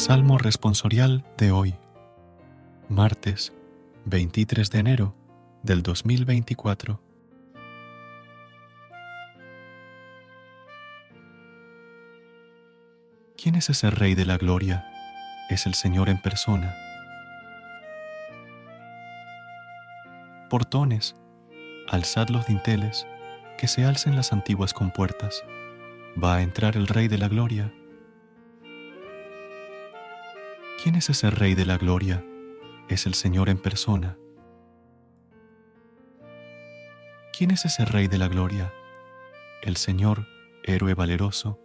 Salmo responsorial de hoy, martes 23 de enero del 2024. ¿Quién es ese Rey de la Gloria? Es el Señor en persona. Portones, alzad los dinteles, que se alcen las antiguas compuertas. Va a entrar el Rey de la Gloria. ¿Quién es ese Rey de la Gloria? Es el Señor en persona. ¿Quién es ese Rey de la Gloria? El Señor, héroe valeroso,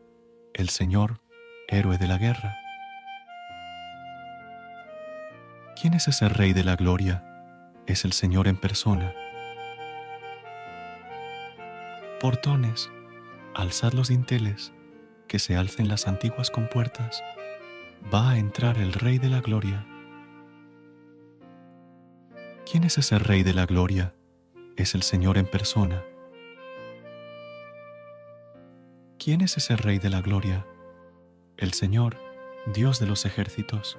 el Señor, héroe de la guerra. ¿Quién es ese Rey de la Gloria? Es el Señor en persona. Portones, alzad los dinteles, que se alcen las antiguas compuertas va a entrar el Rey de la Gloria. ¿Quién es ese Rey de la Gloria? Es el Señor en persona. ¿Quién es ese Rey de la Gloria? El Señor, Dios de los ejércitos.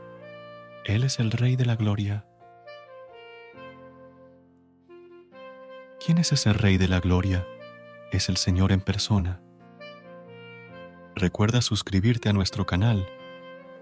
Él es el Rey de la Gloria. ¿Quién es ese Rey de la Gloria? Es el Señor en persona. Recuerda suscribirte a nuestro canal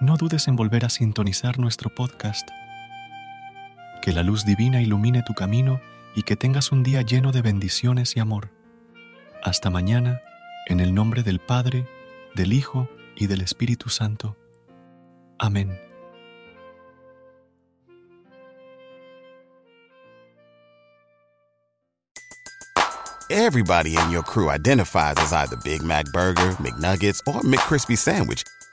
no dudes en volver a sintonizar nuestro podcast. Que la luz divina ilumine tu camino y que tengas un día lleno de bendiciones y amor. Hasta mañana, en el nombre del Padre, del Hijo y del Espíritu Santo. Amén. Everybody in your crew identifies as either Big Mac Burger, McNuggets, or McCrispy Sandwich.